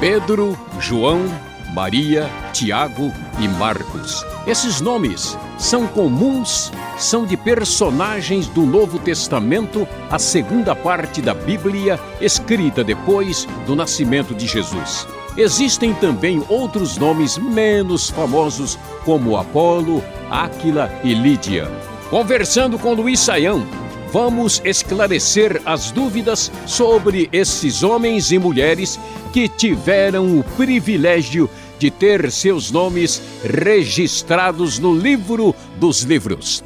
Pedro, João, Maria, Tiago e Marcos. Esses nomes são comuns, são de personagens do Novo Testamento, a segunda parte da Bíblia, escrita depois do nascimento de Jesus. Existem também outros nomes menos famosos, como Apolo, Áquila e Lídia. Conversando com Luiz Saião, vamos esclarecer as dúvidas sobre esses homens e mulheres que tiveram o privilégio de ter seus nomes registrados no livro dos livros.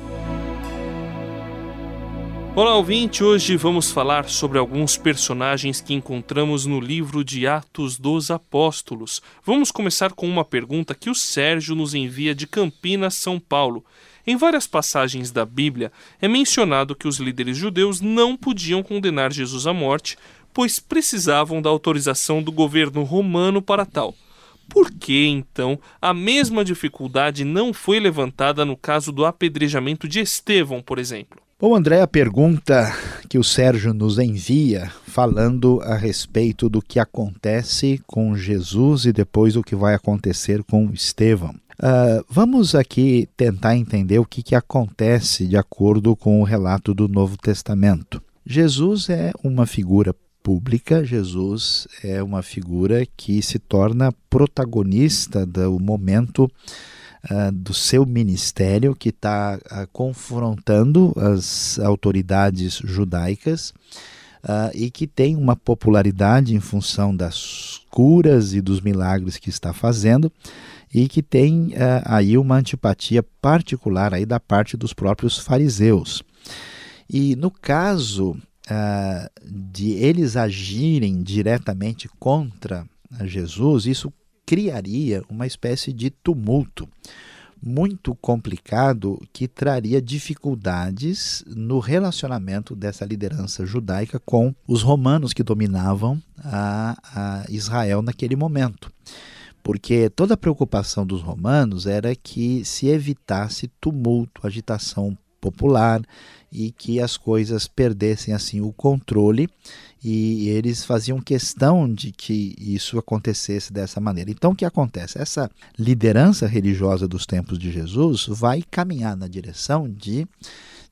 Olá, ouvinte! Hoje vamos falar sobre alguns personagens que encontramos no livro de Atos dos Apóstolos. Vamos começar com uma pergunta que o Sérgio nos envia de Campinas, São Paulo. Em várias passagens da Bíblia é mencionado que os líderes judeus não podiam condenar Jesus à morte, pois precisavam da autorização do governo romano para tal. Por que, então, a mesma dificuldade não foi levantada no caso do apedrejamento de Estevão, por exemplo? Bom, André, a pergunta que o Sérgio nos envia falando a respeito do que acontece com Jesus e depois o que vai acontecer com Estevão. Uh, vamos aqui tentar entender o que, que acontece de acordo com o relato do Novo Testamento. Jesus é uma figura pública, Jesus é uma figura que se torna protagonista do momento uh, do seu ministério, que está uh, confrontando as autoridades judaicas. Uh, e que tem uma popularidade em função das curas e dos milagres que está fazendo, e que tem uh, aí uma antipatia particular aí da parte dos próprios fariseus. E no caso uh, de eles agirem diretamente contra Jesus, isso criaria uma espécie de tumulto muito complicado que traria dificuldades no relacionamento dessa liderança judaica com os romanos que dominavam a, a Israel naquele momento. Porque toda a preocupação dos romanos era que se evitasse tumulto, agitação popular e que as coisas perdessem assim o controle e eles faziam questão de que isso acontecesse dessa maneira. Então o que acontece? Essa liderança religiosa dos tempos de Jesus vai caminhar na direção de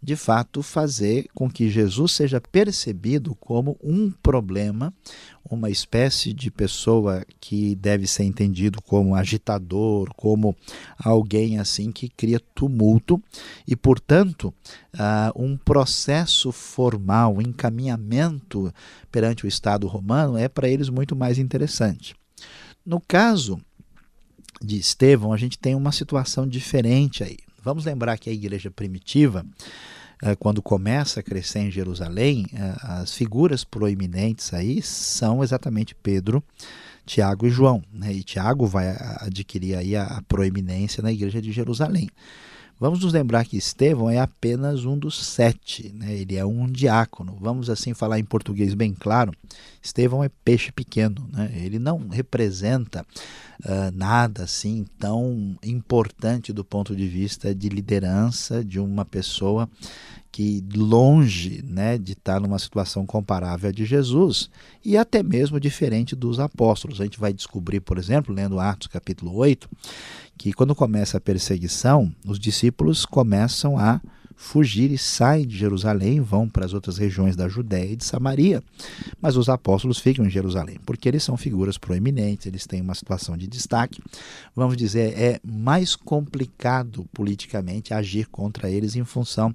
de fato fazer com que Jesus seja percebido como um problema, uma espécie de pessoa que deve ser entendido como agitador, como alguém assim que cria tumulto e, portanto, uh, um processo formal, um encaminhamento perante o Estado romano é para eles muito mais interessante. No caso de Estevão, a gente tem uma situação diferente aí. Vamos lembrar que a igreja primitiva, eh, quando começa a crescer em Jerusalém, eh, as figuras proeminentes aí são exatamente Pedro, Tiago e João. Né? E Tiago vai adquirir aí a proeminência na igreja de Jerusalém. Vamos nos lembrar que Estevão é apenas um dos sete, né? ele é um diácono. Vamos assim falar em português bem claro: Estevão é peixe pequeno, né? ele não representa uh, nada assim tão importante do ponto de vista de liderança de uma pessoa que longe né, de estar numa situação comparável à de Jesus e até mesmo diferente dos apóstolos. A gente vai descobrir, por exemplo, lendo Atos capítulo 8, que quando começa a perseguição, os discípulos começam a fugir e saem de Jerusalém, vão para as outras regiões da Judéia e de Samaria. Mas os apóstolos ficam em Jerusalém, porque eles são figuras proeminentes, eles têm uma situação de destaque. Vamos dizer, é mais complicado politicamente agir contra eles em função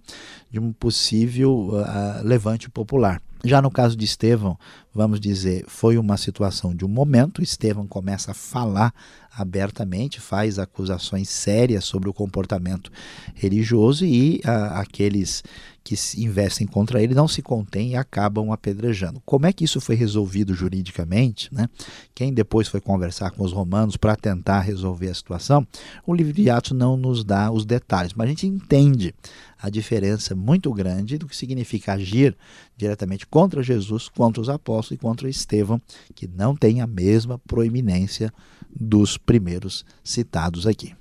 de um possível uh, levante popular. Já no caso de Estevão, vamos dizer, foi uma situação de um momento. Estevão começa a falar abertamente, faz acusações sérias sobre o comportamento religioso e a, aqueles que investem contra ele não se contêm e acabam apedrejando. Como é que isso foi resolvido juridicamente? Né? Quem depois foi conversar com os romanos para tentar resolver a situação, o livro de Atos não nos dá os detalhes, mas a gente entende a diferença muito grande do que significa agir diretamente contra Jesus, contra os apóstolos e contra Estevão, que não tem a mesma proeminência dos primeiros citados aqui.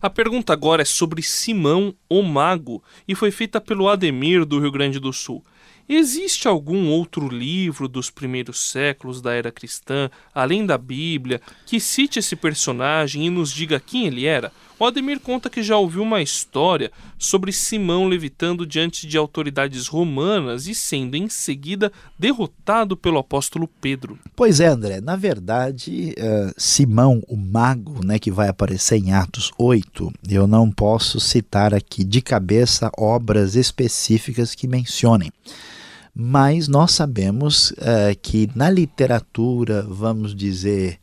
A pergunta agora é sobre Simão o Mago e foi feita pelo Ademir do Rio Grande do Sul. Existe algum outro livro dos primeiros séculos da era cristã, além da Bíblia, que cite esse personagem e nos diga quem ele era? O Ademir conta que já ouviu uma história sobre Simão levitando diante de autoridades romanas e sendo em seguida derrotado pelo apóstolo Pedro. Pois é, André. Na verdade, uh, Simão, o mago, né, que vai aparecer em Atos 8, eu não posso citar aqui de cabeça obras específicas que mencionem mas nós sabemos uh, que na literatura, vamos dizer,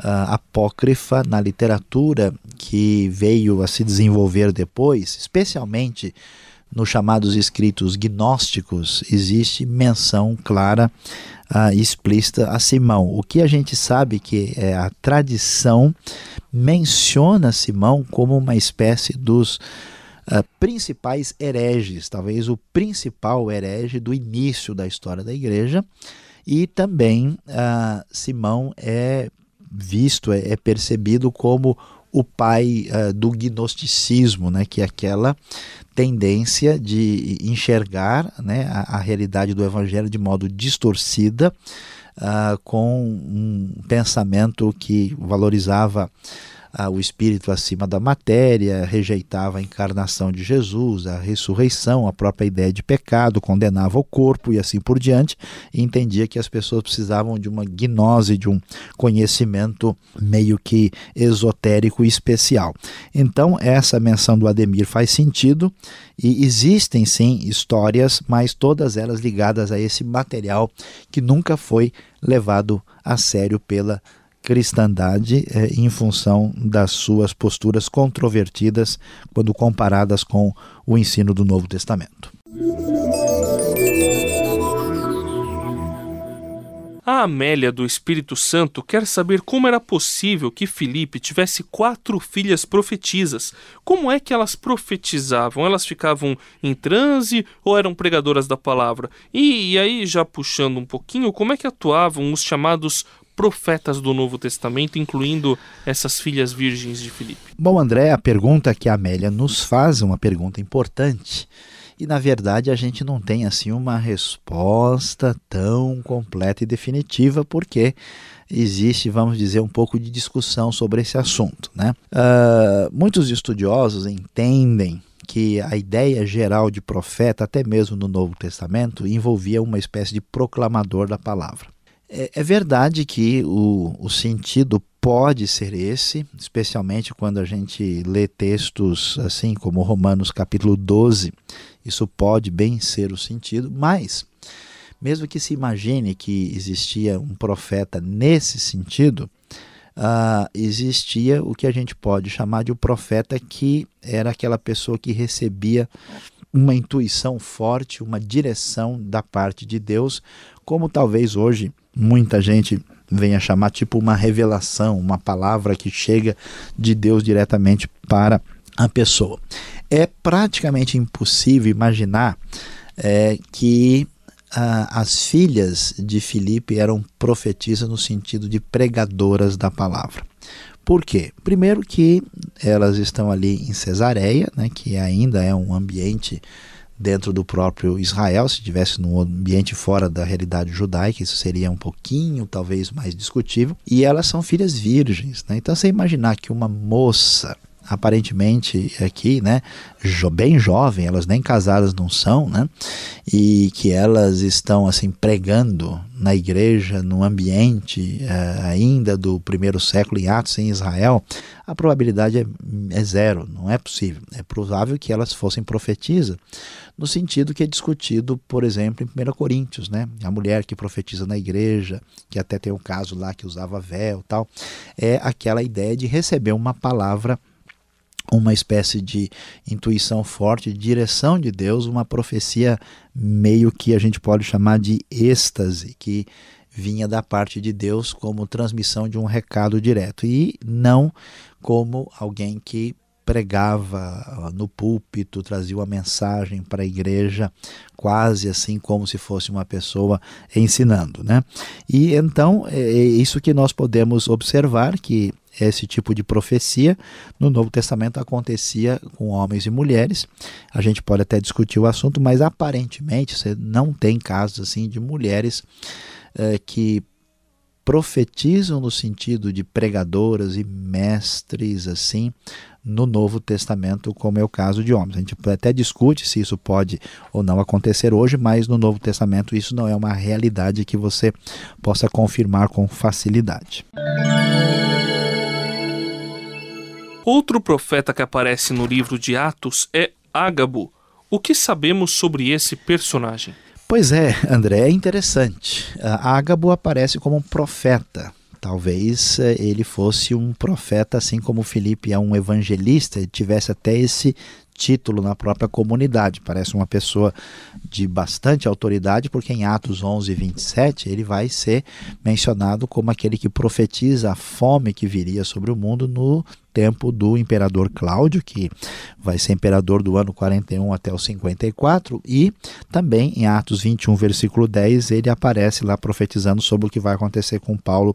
uh, apócrifa, na literatura que veio a se desenvolver depois, especialmente nos chamados escritos gnósticos, existe menção clara uh, explícita a Simão. O que a gente sabe que é a tradição menciona Simão como uma espécie dos uh, principais hereges, talvez o principal herege do início da história da igreja, e também uh, Simão é visto, é, é percebido como o pai uh, do gnosticismo, né, que é aquela tendência de enxergar né, a, a realidade do evangelho de modo distorcida, uh, com um pensamento que valorizava o espírito acima da matéria, rejeitava a encarnação de Jesus, a ressurreição, a própria ideia de pecado, condenava o corpo e assim por diante, e entendia que as pessoas precisavam de uma gnose, de um conhecimento meio que esotérico e especial. Então, essa menção do Ademir faz sentido e existem sim histórias, mas todas elas ligadas a esse material que nunca foi levado a sério pela cristandade eh, em função das suas posturas controvertidas quando comparadas com o ensino do Novo Testamento. A Amélia do Espírito Santo quer saber como era possível que Filipe tivesse quatro filhas profetisas. Como é que elas profetizavam? Elas ficavam em transe ou eram pregadoras da palavra? E, e aí, já puxando um pouquinho, como é que atuavam os chamados profetas do Novo Testamento, incluindo essas filhas virgens de Filipe? Bom, André, a pergunta que a Amélia nos faz é uma pergunta importante. E na verdade a gente não tem assim uma resposta tão completa e definitiva, porque existe, vamos dizer, um pouco de discussão sobre esse assunto. Né? Uh, muitos estudiosos entendem que a ideia geral de profeta, até mesmo no Novo Testamento, envolvia uma espécie de proclamador da palavra. É, é verdade que o, o sentido pode ser esse, especialmente quando a gente lê textos assim como Romanos capítulo 12, isso pode bem ser o sentido, mas mesmo que se imagine que existia um profeta nesse sentido, uh, existia o que a gente pode chamar de um profeta que era aquela pessoa que recebia uma intuição forte, uma direção da parte de Deus, como talvez hoje muita gente venha chamar tipo uma revelação, uma palavra que chega de Deus diretamente para a pessoa. É praticamente impossível imaginar é, que ah, as filhas de Filipe eram profetisas no sentido de pregadoras da palavra. Por quê? Primeiro que elas estão ali em Cesareia, né, que ainda é um ambiente dentro do próprio Israel, se tivesse num ambiente fora da realidade judaica, isso seria um pouquinho, talvez, mais discutível. E elas são filhas virgens, né? Então, você imaginar que uma moça aparentemente aqui, né, bem jovem, elas nem casadas não são, né, e que elas estão assim pregando na igreja, no ambiente uh, ainda do primeiro século em Atos em Israel, a probabilidade é, é, zero, não é possível. É provável que elas fossem profetizas, no sentido que é discutido, por exemplo, em 1 Coríntios, né, a mulher que profetiza na igreja, que até tem um caso lá que usava véu tal, é aquela ideia de receber uma palavra uma espécie de intuição forte, direção de Deus, uma profecia meio que a gente pode chamar de êxtase, que vinha da parte de Deus como transmissão de um recado direto e não como alguém que pregava no púlpito, trazia uma mensagem para a igreja, quase assim como se fosse uma pessoa ensinando, né? E então é, é isso que nós podemos observar que esse tipo de profecia no Novo Testamento acontecia com homens e mulheres. A gente pode até discutir o assunto, mas aparentemente você não tem casos assim de mulheres eh, que profetizam no sentido de pregadoras e mestres assim no Novo Testamento, como é o caso de homens. A gente até discute se isso pode ou não acontecer hoje, mas no Novo Testamento isso não é uma realidade que você possa confirmar com facilidade. Outro profeta que aparece no livro de Atos é Ágabo. O que sabemos sobre esse personagem? Pois é, André, é interessante. Ágabo aparece como um profeta. Talvez eh, ele fosse um profeta, assim como Felipe é um evangelista, e tivesse até esse título na própria comunidade. Parece uma pessoa de bastante autoridade, porque em Atos 11, 27, ele vai ser mencionado como aquele que profetiza a fome que viria sobre o mundo no tempo do imperador Cláudio, que vai ser imperador do ano 41 até o 54, e também em Atos 21, versículo 10, ele aparece lá profetizando sobre o que vai acontecer com Paulo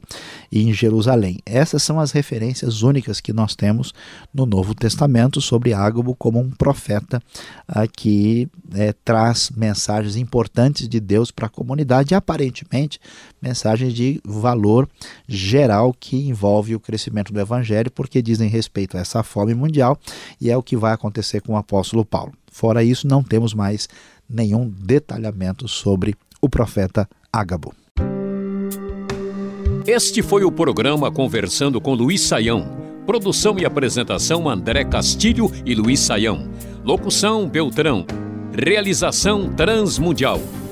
em Jerusalém. Essas são as referências únicas que nós temos no Novo Testamento sobre Ágabo como um profeta ah, que é, traz mensagens importantes de Deus para a comunidade, e aparentemente mensagens de valor geral que envolve o crescimento do evangelho, porque dizem respeito a essa fome mundial e é o que vai acontecer com o apóstolo Paulo. Fora isso, não temos mais nenhum detalhamento sobre o profeta Ágabo. Este foi o programa Conversando com Luiz Saião. Produção e apresentação André Castilho e Luiz Saião. Locução Beltrão. Realização Transmundial.